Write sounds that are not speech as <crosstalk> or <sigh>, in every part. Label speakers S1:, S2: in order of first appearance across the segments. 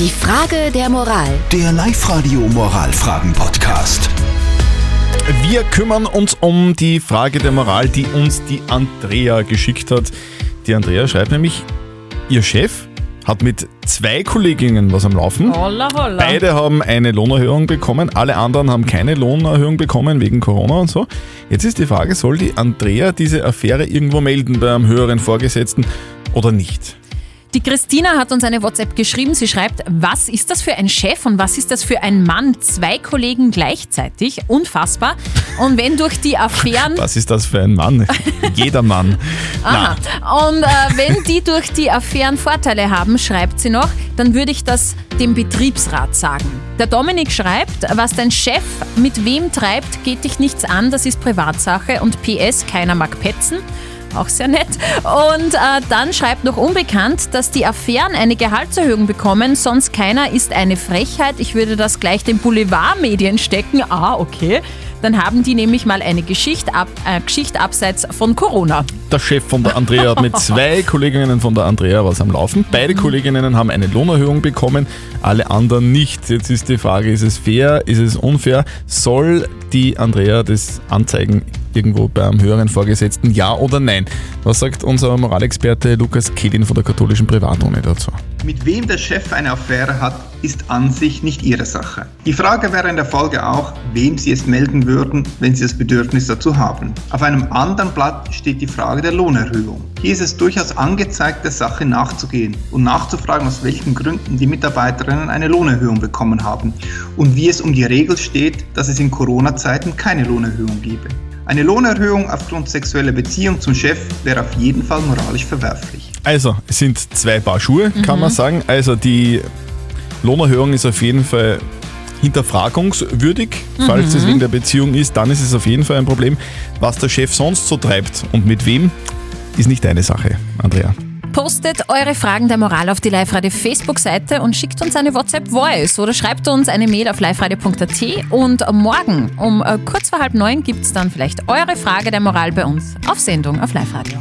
S1: Die Frage der Moral.
S2: Der Live-Radio Moralfragen-Podcast.
S3: Wir kümmern uns um die Frage der Moral, die uns die Andrea geschickt hat. Die Andrea schreibt nämlich, ihr Chef hat mit zwei Kolleginnen was am Laufen.
S4: Holla, holla.
S3: Beide haben eine Lohnerhöhung bekommen, alle anderen haben keine Lohnerhöhung bekommen wegen Corona und so. Jetzt ist die Frage, soll die Andrea diese Affäre irgendwo melden bei einem höheren Vorgesetzten oder nicht?
S4: Die Christina hat uns eine WhatsApp geschrieben. Sie schreibt, was ist das für ein Chef und was ist das für ein Mann? Zwei Kollegen gleichzeitig. Unfassbar. Und wenn durch die Affären...
S3: Was ist das für ein Mann? Jeder Mann. <laughs>
S4: Aha. Und äh, wenn die durch die Affären Vorteile haben, schreibt sie noch, dann würde ich das dem Betriebsrat sagen. Der Dominik schreibt, was dein Chef mit wem treibt, geht dich nichts an, das ist Privatsache und PS, keiner mag petzen. Auch sehr nett. Und äh, dann schreibt noch unbekannt, dass die Affären eine Gehaltserhöhung bekommen, sonst keiner ist eine Frechheit. Ich würde das gleich den Boulevardmedien stecken. Ah, okay. Dann haben die nämlich mal eine Geschichte, ab, äh, Geschichte abseits von Corona.
S3: Der Chef von der Andrea hat mit zwei <laughs> Kolleginnen von der Andrea was am Laufen. Beide Kolleginnen haben eine Lohnerhöhung bekommen, alle anderen nicht. Jetzt ist die Frage, ist es fair, ist es unfair? Soll die Andrea das anzeigen irgendwo beim höheren Vorgesetzten, ja oder nein? Was sagt unser Moralexperte Lukas Kedin von der katholischen Privatuni dazu?
S5: Mit wem der Chef eine Affäre hat, ist an sich nicht ihre Sache. Die Frage wäre in der Folge auch, wem sie es melden würden, wenn sie das Bedürfnis dazu haben. Auf einem anderen Blatt steht die Frage der Lohnerhöhung. Hier ist es durchaus angezeigt, der Sache nachzugehen und nachzufragen, aus welchen Gründen die Mitarbeiterinnen eine Lohnerhöhung bekommen haben und wie es um die Regel steht, dass es in Corona-Zeiten keine Lohnerhöhung gebe. Eine Lohnerhöhung aufgrund sexueller Beziehung zum Chef wäre auf jeden Fall moralisch verwerflich.
S3: Also, es sind zwei Paar Schuhe, kann man sagen. Also, die Lohnerhöhung ist auf jeden Fall hinterfragungswürdig. Falls es wegen der Beziehung ist, dann ist es auf jeden Fall ein Problem. Was der Chef sonst so treibt und mit wem, ist nicht deine Sache, Andrea.
S4: Postet eure Fragen der Moral auf die Live-Radio Facebook-Seite und schickt uns eine WhatsApp-Voice oder schreibt uns eine Mail auf liveradio.at und morgen um äh, kurz vor halb neun gibt es dann vielleicht eure Frage der Moral bei uns auf Sendung auf Live-Radio.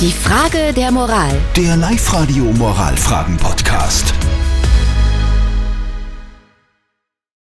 S1: Die Frage der Moral.
S2: Der Live-Radio Moralfragen-Podcast.